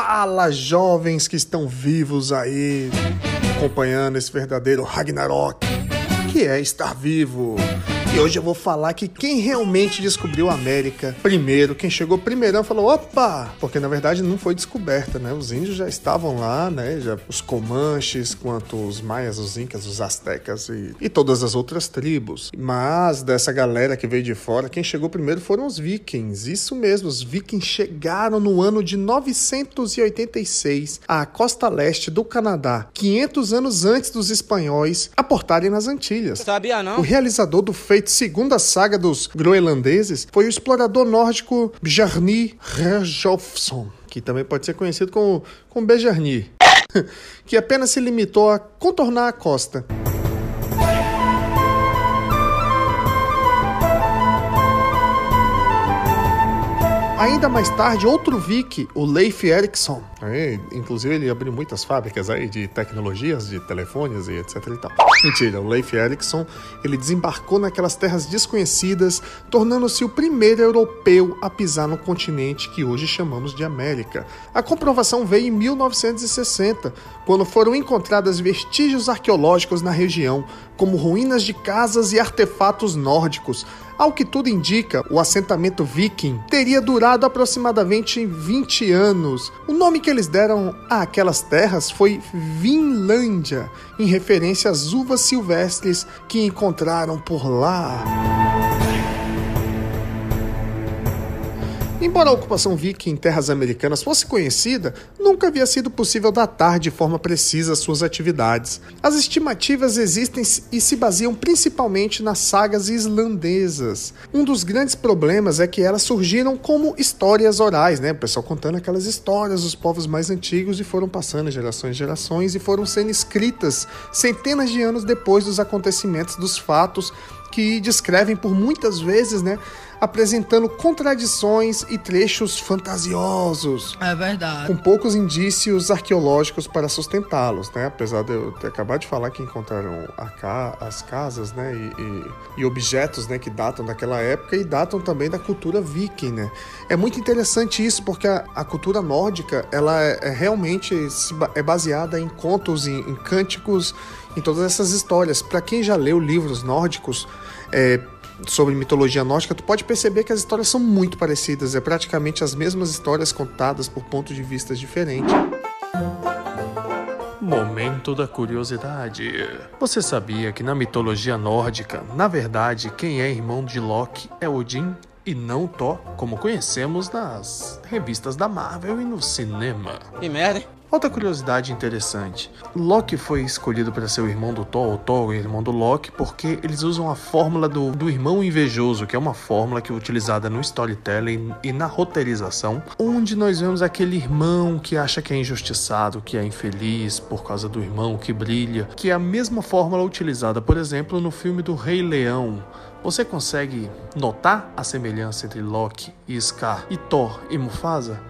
Fala, jovens que estão vivos aí, acompanhando esse verdadeiro Ragnarok, que é estar vivo. E hoje eu vou falar que quem realmente descobriu a América primeiro, quem chegou primeirão, falou: opa! Porque na verdade não foi descoberta, né? Os índios já estavam lá, né? Já, os comanches, quanto os maias, os incas, os astecas e, e todas as outras tribos. Mas dessa galera que veio de fora, quem chegou primeiro foram os vikings. Isso mesmo, os vikings chegaram no ano de 986 à costa leste do Canadá, 500 anos antes dos espanhóis aportarem nas Antilhas. Sabia não? O realizador do feito segundo a saga dos groenlandeses foi o explorador nórdico Bjarni Herjolfsson, que também pode ser conhecido como, como Bejarni, que apenas se limitou a contornar a costa. Ainda mais tarde, outro Viking, o Leif Erikson, inclusive ele abriu muitas fábricas aí de tecnologias, de telefones e etc e tal. Mentira, o Leif Erikson, ele desembarcou naquelas terras desconhecidas, tornando-se o primeiro europeu a pisar no continente que hoje chamamos de América. A comprovação veio em 1960, quando foram encontrados vestígios arqueológicos na região, como ruínas de casas e artefatos nórdicos, ao que tudo indica, o assentamento viking teria durado aproximadamente 20 anos. O nome que eles deram àquelas terras foi Vinlândia, em referência às uvas silvestres que encontraram por lá. Embora a ocupação viking em terras americanas fosse conhecida, nunca havia sido possível datar de forma precisa suas atividades. As estimativas existem e se baseiam principalmente nas sagas islandesas. Um dos grandes problemas é que elas surgiram como histórias orais, né? O pessoal contando aquelas histórias dos povos mais antigos e foram passando gerações e gerações e foram sendo escritas centenas de anos depois dos acontecimentos, dos fatos que descrevem por muitas vezes, né, apresentando contradições e trechos fantasiosos. É verdade. Com poucos indícios arqueológicos para sustentá-los, né? Apesar de eu ter acabado de falar que encontraram ca as casas, né? E, e, e, objetos, né? Que datam daquela época e datam também da cultura viking, né? É muito interessante isso porque a, a cultura nórdica, ela é, é realmente é baseada em contos, em, em cânticos, em todas essas histórias. Para quem já leu livros nórdicos, é, sobre mitologia nórdica, tu pode perceber que as histórias são muito parecidas, é praticamente as mesmas histórias contadas por pontos de vista diferentes. Momento da curiosidade. Você sabia que na mitologia nórdica, na verdade, quem é irmão de Loki é Odin e não Thor, como conhecemos nas revistas da Marvel e no cinema? Que merda, hein? Outra curiosidade interessante: Loki foi escolhido para ser o irmão do Thor, o Thor, o irmão do Loki, porque eles usam a fórmula do, do irmão invejoso, que é uma fórmula que é utilizada no storytelling e na roteirização, onde nós vemos aquele irmão que acha que é injustiçado, que é infeliz por causa do irmão que brilha, que é a mesma fórmula utilizada, por exemplo, no filme do Rei Leão. Você consegue notar a semelhança entre Loki e Scar e Thor e Mufasa?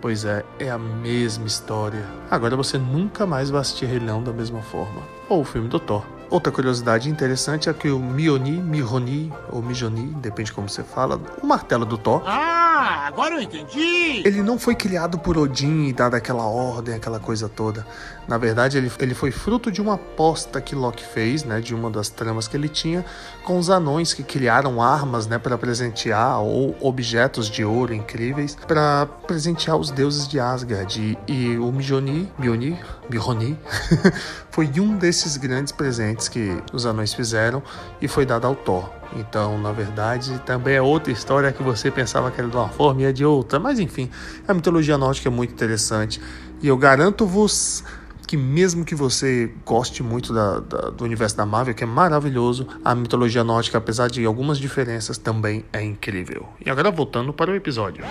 Pois é, é a mesma história. Agora você nunca mais vai assistir Rei Leão da mesma forma. Ou o filme do Thor. Outra curiosidade interessante é que o Mioni, Mihoni ou Mijoni, depende como você fala, o martelo do Thor. Ah, agora eu entendi! Ele não foi criado por Odin e dado aquela ordem, aquela coisa toda. Na verdade, ele, ele foi fruto de uma aposta que Loki fez, né, de uma das tramas que ele tinha, com os anões que criaram armas, né, para presentear ou objetos de ouro incríveis para presentear os deuses de Asgard. E, e o Mijoni, Mjolnir, Mjolnir, foi um desses grandes presentes que os anões fizeram e foi dado ao Thor. Então, na verdade, também é outra história que você pensava que era uma forma e é de outra. Mas enfim, a mitologia nórdica é muito interessante. E eu garanto-vos que mesmo que você goste muito da, da, do universo da Marvel, que é maravilhoso, a mitologia nórdica, apesar de algumas diferenças, também é incrível. E agora voltando para o episódio.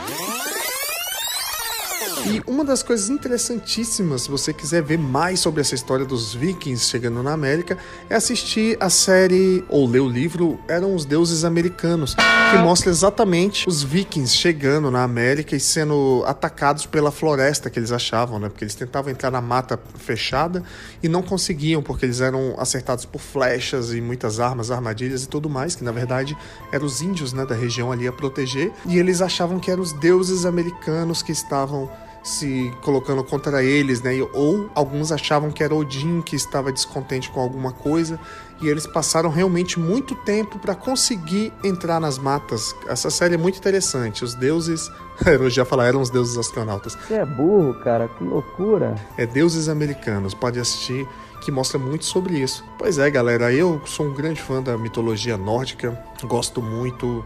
E uma das coisas interessantíssimas, se você quiser ver mais sobre essa história dos vikings chegando na América, é assistir a série ou ler o livro Eram os Deuses Americanos, que mostra exatamente os vikings chegando na América e sendo atacados pela floresta que eles achavam, né? Porque eles tentavam entrar na mata fechada e não conseguiam, porque eles eram acertados por flechas e muitas armas, armadilhas e tudo mais, que na verdade eram os índios né, da região ali a proteger, e eles achavam que eram os deuses americanos que estavam se colocando contra eles, né? Ou alguns achavam que era Odin que estava descontente com alguma coisa e eles passaram realmente muito tempo para conseguir entrar nas matas. Essa série é muito interessante. Os deuses, eu já falar, eram os deuses astronautas. Você é burro, cara, que loucura. É deuses americanos, pode assistir que mostra muito sobre isso. Pois é, galera, eu sou um grande fã da mitologia nórdica, gosto muito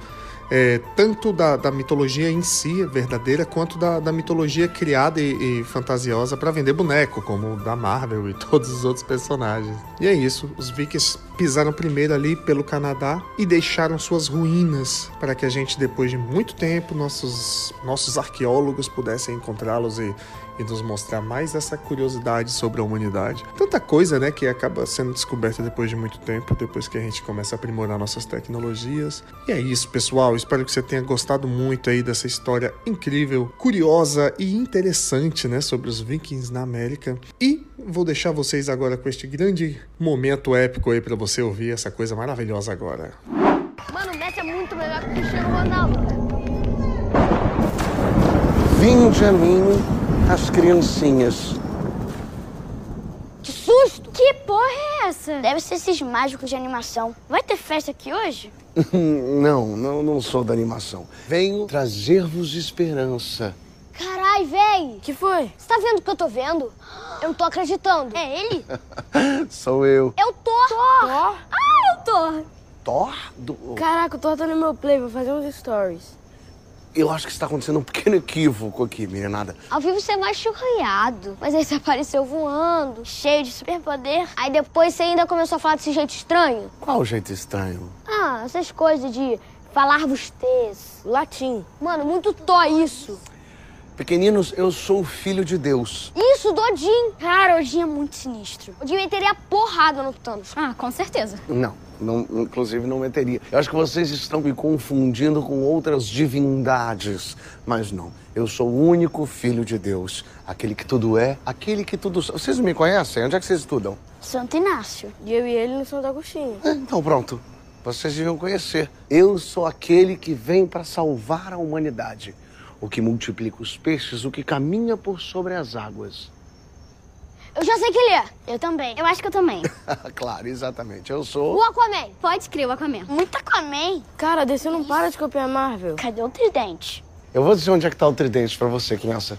é, tanto da, da, mitologia em si, verdadeira, quanto da, da mitologia criada e, e fantasiosa para vender boneco, como da Marvel e todos os outros personagens. E é isso, os vikings pisaram primeiro ali pelo Canadá e deixaram suas ruínas para que a gente, depois de muito tempo, nossos, nossos arqueólogos pudessem encontrá-los e e nos mostrar mais essa curiosidade sobre a humanidade. Tanta coisa, né, que acaba sendo descoberta depois de muito tempo, depois que a gente começa a aprimorar nossas tecnologias. E é isso, pessoal. Espero que você tenha gostado muito aí dessa história incrível, curiosa e interessante, né, sobre os vikings na América. E vou deixar vocês agora com este grande momento épico aí para você ouvir essa coisa maravilhosa agora. Mano, o Messi é muito melhor que o Cristiano Ronaldo, né? As criancinhas. Que susto! Que porra é essa? Deve ser esses mágicos de animação. Vai ter festa aqui hoje? não, não, não sou da animação. Venho trazer-vos esperança. Carai, véi! Que foi? Você tá vendo o que eu tô vendo? Eu não tô acreditando. É ele? Sou eu. É o Thor! Thor? Ah, é o Thor! Thor? Do... Caraca, o Thor tá no meu play, vou fazer uns stories. Eu acho que está acontecendo um pequeno equívoco aqui, meninada. Ao vivo você é mais churriado. Mas aí você apareceu voando, cheio de superpoder. Aí depois você ainda começou a falar desse jeito estranho. Qual jeito estranho? Ah, essas coisas de falar vostês. Latim. Mano, muito tó isso. Pequeninos, eu sou o filho de Deus. Isso, do Odin. Cara, Odin é muito sinistro. Odin meteria porrada no Thanos. Ah, com certeza. Não, não, inclusive não meteria. Eu acho que vocês estão me confundindo com outras divindades. Mas não, eu sou o único filho de Deus. Aquele que tudo é, aquele que tudo... Vocês me conhecem? Onde é que vocês estudam? Santo Inácio. E eu e ele no Santo Agostinho. É, então pronto. Vocês deviam conhecer. Eu sou aquele que vem para salvar a humanidade o que multiplica os peixes, o que caminha por sobre as águas. Eu já sei que ele é. Eu também. Eu acho que eu também. claro, exatamente. Eu sou. O Aquaman. Pode crer, o Aquaman. Muito Aquaman. Cara, DC não para de copiar Marvel. Cadê o tridente? Eu vou dizer onde é que tá o tridente pra você, criança.